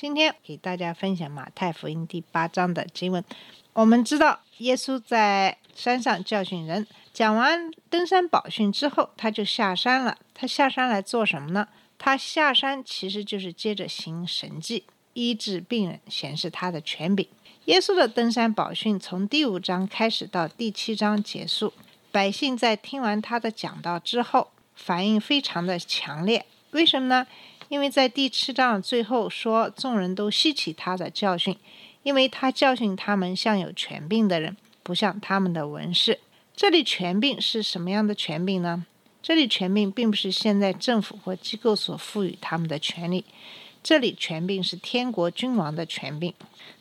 今天给大家分享马太福音第八章的经文。我们知道，耶稣在山上教训人，讲完登山宝训之后，他就下山了。他下山来做什么呢？他下山其实就是接着行神迹，医治病人，显示他的权柄。耶稣的登山宝训从第五章开始到第七章结束，百姓在听完他的讲道之后，反应非常的强烈。为什么呢？因为在第七章最后说，众人都吸取他的教训，因为他教训他们像有权柄的人，不像他们的文士。这里权柄是什么样的权柄呢？这里权柄并不是现在政府或机构所赋予他们的权利，这里权柄是天国君王的权柄。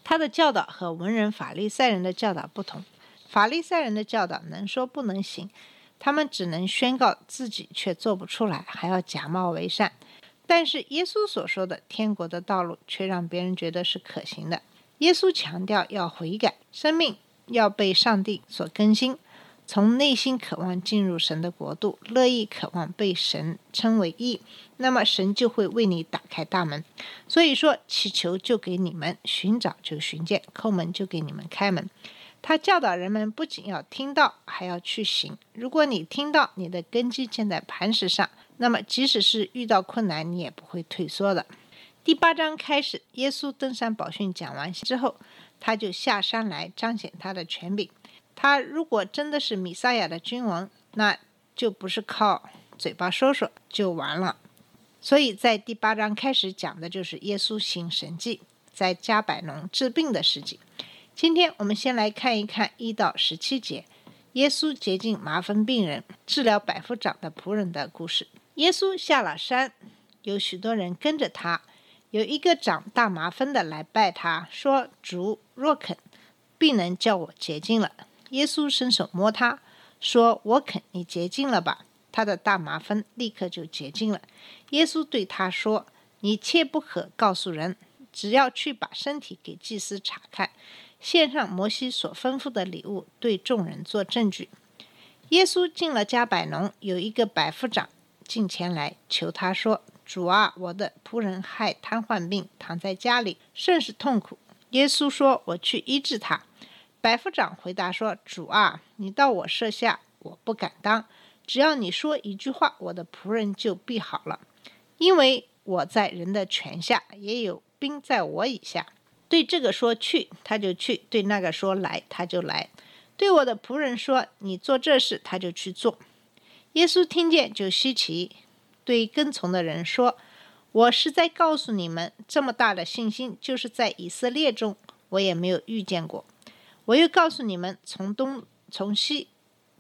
他的教导和文人法利赛人的教导不同，法利赛人的教导能说不能行，他们只能宣告自己却做不出来，还要假冒为善。但是耶稣所说的天国的道路，却让别人觉得是可行的。耶稣强调要悔改，生命要被上帝所更新，从内心渴望进入神的国度，乐意渴望被神称为义，那么神就会为你打开大门。所以说，祈求就给你们，寻找就寻见，叩门就给你们开门。他教导人们不仅要听到，还要去行。如果你听到，你的根基建在磐石上，那么即使是遇到困难，你也不会退缩的。第八章开始，耶稣登山宝训讲完之后，他就下山来彰显他的权柄。他如果真的是弥撒亚的君王，那就不是靠嘴巴说说就完了。所以在第八章开始讲的就是耶稣行神迹，在加百农治病的事迹。今天我们先来看一看一到十七节，耶稣洁净麻风病人、治疗百夫长的仆人的故事。耶稣下了山，有许多人跟着他。有一个长大麻风的来拜他，说：“主若肯，必能叫我洁净了。”耶稣伸手摸他，说：“我肯，你洁净了吧。”他的大麻风立刻就洁净了。耶稣对他说：“你切不可告诉人，只要去把身体给祭司查看。”献上摩西所吩咐的礼物，对众人做证据。耶稣进了加百农，有一个百夫长进前来求他说：“主啊，我的仆人害瘫痪病，躺在家里，甚是痛苦。”耶稣说：“我去医治他。”百夫长回答说：“主啊，你到我舍下，我不敢当。只要你说一句话，我的仆人就必好了，因为我在人的权下，也有兵在我以下。”对这个说去，他就去；对那个说来，他就来。对我的仆人说你做这事，他就去做。耶稣听见就稀奇，对跟从的人说：“我是在告诉你们，这么大的信心，就是在以色列中，我也没有遇见过。我又告诉你们，从东从西，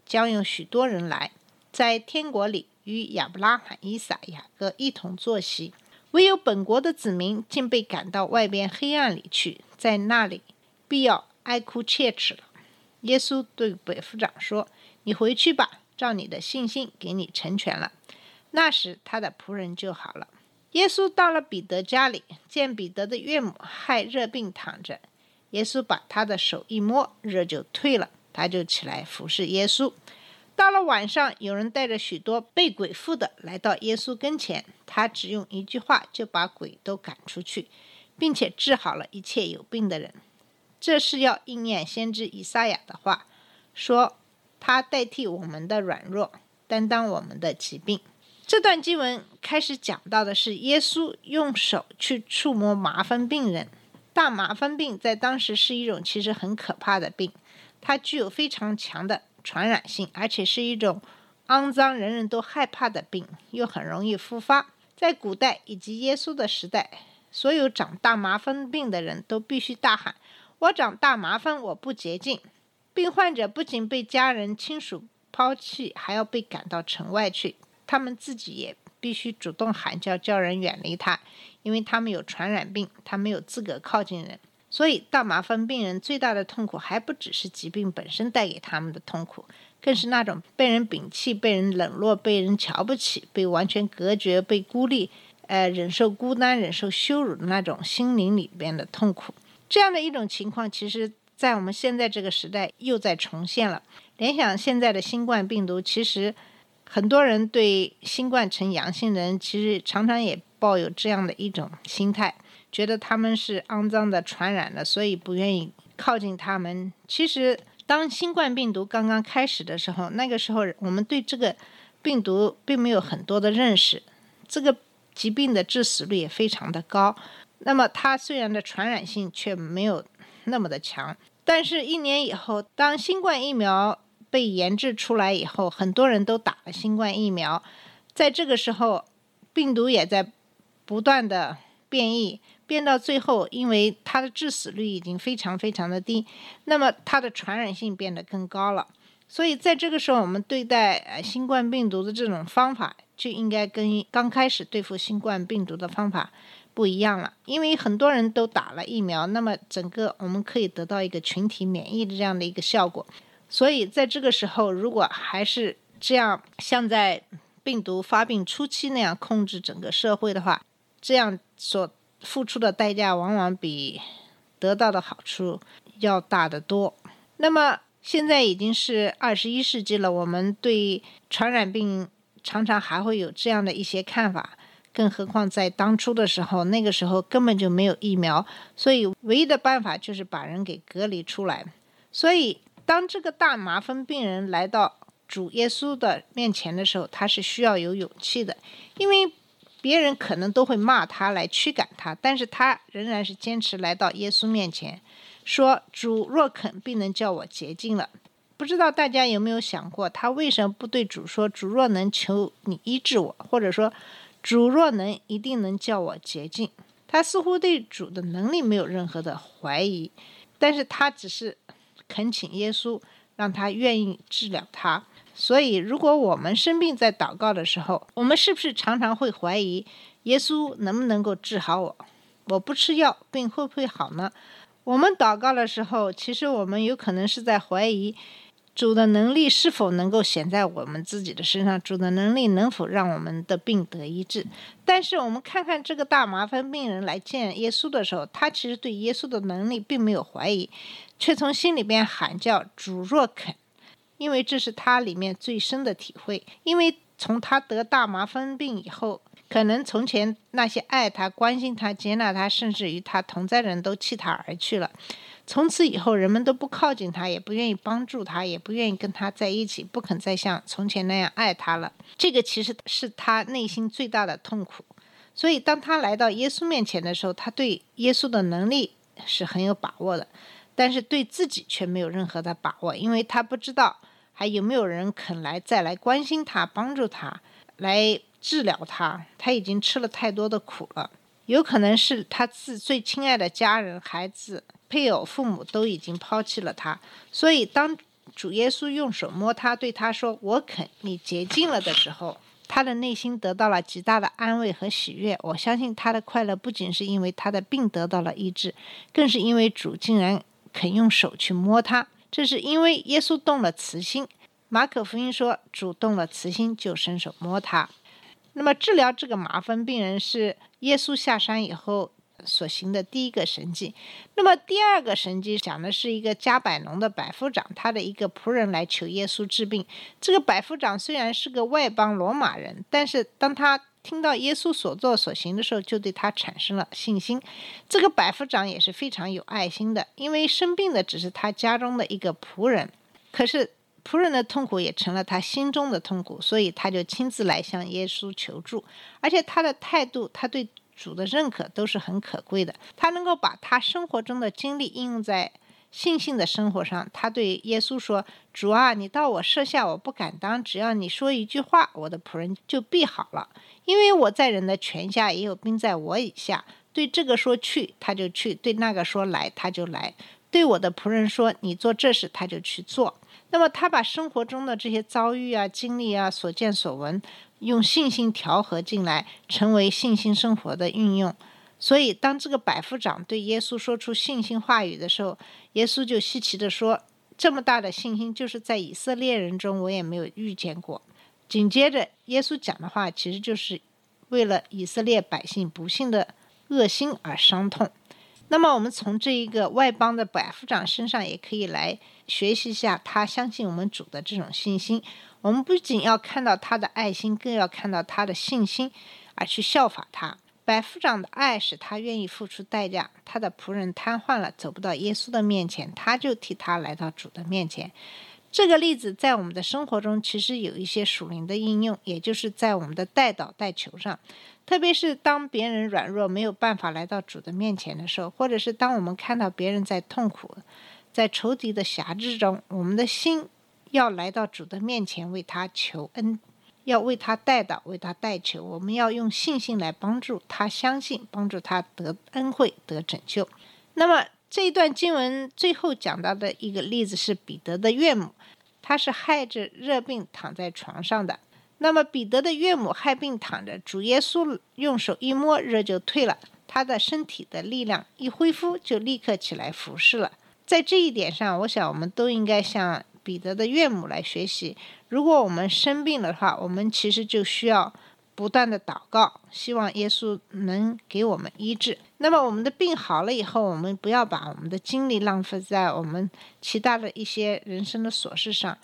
将有许多人来，在天国里与亚伯拉罕、以撒、雅各一同坐席。”唯有本国的子民竟被赶到外边黑暗里去，在那里必要哀哭切齿了。耶稣对百夫长说：“你回去吧，照你的信心给你成全了。”那时他的仆人就好了。耶稣到了彼得家里，见彼得的岳母害热病躺着，耶稣把他的手一摸，热就退了，他就起来服侍耶稣。到了晚上，有人带着许多被鬼附的来到耶稣跟前，他只用一句话就把鬼都赶出去，并且治好了一切有病的人。这是要应验先知以赛亚的话，说他代替我们的软弱，担当我们的疾病。这段经文开始讲到的是耶稣用手去触摸麻风病人。大麻风病在当时是一种其实很可怕的病，它具有非常强的。传染性，而且是一种肮脏、人人都害怕的病，又很容易复发。在古代以及耶稣的时代，所有长大麻风病的人都必须大喊：“我长大麻风，我不洁净。”病患者不仅被家人亲属抛弃，还要被赶到城外去。他们自己也必须主动喊叫，叫人远离他，因为他们有传染病，他没有资格靠近人。所以，大麻风病人最大的痛苦还不只是疾病本身带给他们的痛苦，更是那种被人摒弃、被人冷落、被人瞧不起、被完全隔绝、被孤立，呃，忍受孤单、忍受羞辱的那种心灵里边的痛苦。这样的一种情况，其实在我们现在这个时代又在重现了。联想现在的新冠病毒，其实很多人对新冠呈阳性的人，其实常常也抱有这样的一种心态。觉得他们是肮脏的、传染的，所以不愿意靠近他们。其实，当新冠病毒刚刚开始的时候，那个时候我们对这个病毒并没有很多的认识，这个疾病的致死率也非常的高。那么，它虽然的传染性却没有那么的强。但是，一年以后，当新冠疫苗被研制出来以后，很多人都打了新冠疫苗，在这个时候，病毒也在不断的变异。变到最后，因为它的致死率已经非常非常的低，那么它的传染性变得更高了。所以在这个时候，我们对待呃新冠病毒的这种方法就应该跟刚开始对付新冠病毒的方法不一样了。因为很多人都打了疫苗，那么整个我们可以得到一个群体免疫的这样的一个效果。所以在这个时候，如果还是这样像在病毒发病初期那样控制整个社会的话，这样所付出的代价往往比得到的好处要大得多。那么现在已经是二十一世纪了，我们对传染病常常还会有这样的一些看法，更何况在当初的时候，那个时候根本就没有疫苗，所以唯一的办法就是把人给隔离出来。所以当这个大麻风病人来到主耶稣的面前的时候，他是需要有勇气的，因为。别人可能都会骂他来驱赶他，但是他仍然是坚持来到耶稣面前，说：“主若肯，必能叫我洁净了。”不知道大家有没有想过，他为什么不对主说：“主若能，求你医治我。”或者说：“主若能，一定能叫我洁净。”他似乎对主的能力没有任何的怀疑，但是他只是恳请耶稣，让他愿意治疗他。所以，如果我们生病在祷告的时候，我们是不是常常会怀疑耶稣能不能够治好我？我不吃药，病会不会好呢？我们祷告的时候，其实我们有可能是在怀疑主的能力是否能够显在我们自己的身上，主的能力能否让我们的病得医治？但是，我们看看这个大麻烦病人来见耶稣的时候，他其实对耶稣的能力并没有怀疑，却从心里边喊叫：“主若肯。”因为这是他里面最深的体会。因为从他得大麻风病以后，可能从前那些爱他、关心他、接纳他，甚至与他同在人都弃他而去了。从此以后，人们都不靠近他，也不愿意帮助他，也不愿意跟他在一起，不肯再像从前那样爱他了。这个其实是他内心最大的痛苦。所以，当他来到耶稣面前的时候，他对耶稣的能力是很有把握的，但是对自己却没有任何的把握，因为他不知道。还有没有人肯来再来关心他、帮助他、来治疗他？他已经吃了太多的苦了。有可能是他自最亲爱的家人、孩子、配偶、父母都已经抛弃了他。所以，当主耶稣用手摸他，对他说：“我肯，你洁净了”的时候，他的内心得到了极大的安慰和喜悦。我相信他的快乐不仅是因为他的病得到了医治，更是因为主竟然肯用手去摸他。这是因为耶稣动了慈心。马可福音说，主动了慈心，就伸手摸他。那么，治疗这个麻风病人是耶稣下山以后所行的第一个神迹。那么，第二个神迹讲的是一个加百农的百夫长，他的一个仆人来求耶稣治病。这个百夫长虽然是个外邦罗马人，但是当他听到耶稣所做所行的时候，就对他产生了信心。这个百夫长也是非常有爱心的，因为生病的只是他家中的一个仆人，可是仆人的痛苦也成了他心中的痛苦，所以他就亲自来向耶稣求助。而且他的态度，他对主的认可都是很可贵的。他能够把他生活中的经历应用在信心的生活上。他对耶稣说：“主啊，你到我舍下，我不敢当。只要你说一句话，我的仆人就必好了。”因为我在人的权下，也有兵在我以下。对这个说去，他就去；对那个说来，他就来；对我的仆人说你做这事，他就去做。那么他把生活中的这些遭遇啊、经历啊、所见所闻，用信心调和进来，成为信心生活的运用。所以，当这个百夫长对耶稣说出信心话语的时候，耶稣就稀奇地说：“这么大的信心，就是在以色列人中我也没有遇见过。”紧接着，耶稣讲的话其实就是为了以色列百姓不幸的恶心而伤痛。那么，我们从这一个外邦的百夫长身上也可以来学习一下他相信我们主的这种信心。我们不仅要看到他的爱心，更要看到他的信心，而去效法他。百夫长的爱使他愿意付出代价。他的仆人瘫痪了，走不到耶稣的面前，他就替他来到主的面前。这个例子在我们的生活中其实有一些属灵的应用，也就是在我们的代祷代求上。特别是当别人软弱没有办法来到主的面前的时候，或者是当我们看到别人在痛苦、在仇敌的辖制中，我们的心要来到主的面前为他求恩。要为他代祷，为他代求。我们要用信心来帮助他，相信帮助他得恩惠、得拯救。那么这一段经文最后讲到的一个例子是彼得的岳母，他是害着热病躺在床上的。那么彼得的岳母害病躺着，主耶稣用手一摸，热就退了，他的身体的力量一恢复，就立刻起来服侍了。在这一点上，我想我们都应该向彼得的岳母来学习。如果我们生病的话，我们其实就需要不断的祷告，希望耶稣能给我们医治。那么我们的病好了以后，我们不要把我们的精力浪费在我们其他的一些人生的琐事上，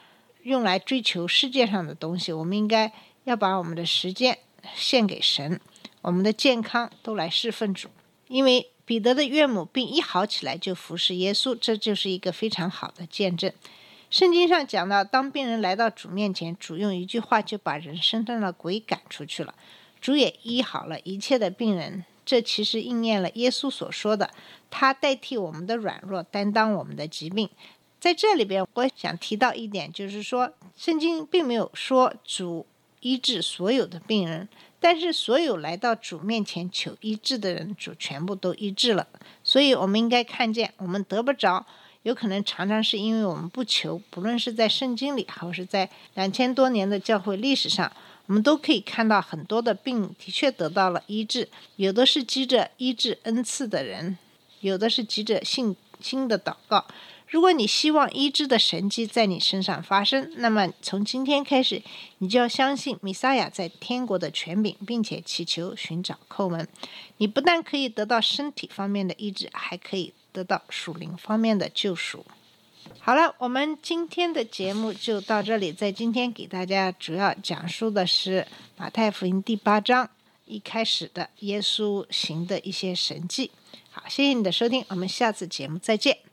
用来追求世界上的东西。我们应该要把我们的时间献给神，我们的健康都来侍奉主。因为彼得的岳母病一好起来就服侍耶稣，这就是一个非常好的见证。圣经上讲到，当病人来到主面前，主用一句话就把人身上的鬼赶出去了，主也医好了一切的病人。这其实应验了耶稣所说的：“他代替我们的软弱，担当我们的疾病。”在这里边，我想提到一点，就是说，圣经并没有说主医治所有的病人，但是所有来到主面前求医治的人，主全部都医治了。所以，我们应该看见，我们得不着。有可能常常是因为我们不求，不论是在圣经里，还是在两千多年的教会历史上，我们都可以看到很多的病的确得到了医治。有的是积着医治恩赐的人，有的是急着信心的祷告。如果你希望医治的神迹在你身上发生，那么从今天开始，你就要相信弥撒亚在天国的权柄，并且祈求寻找叩门。你不但可以得到身体方面的医治，还可以。得到属灵方面的救赎。好了，我们今天的节目就到这里。在今天给大家主要讲述的是马太福音第八章一开始的耶稣行的一些神迹。好，谢谢你的收听，我们下次节目再见。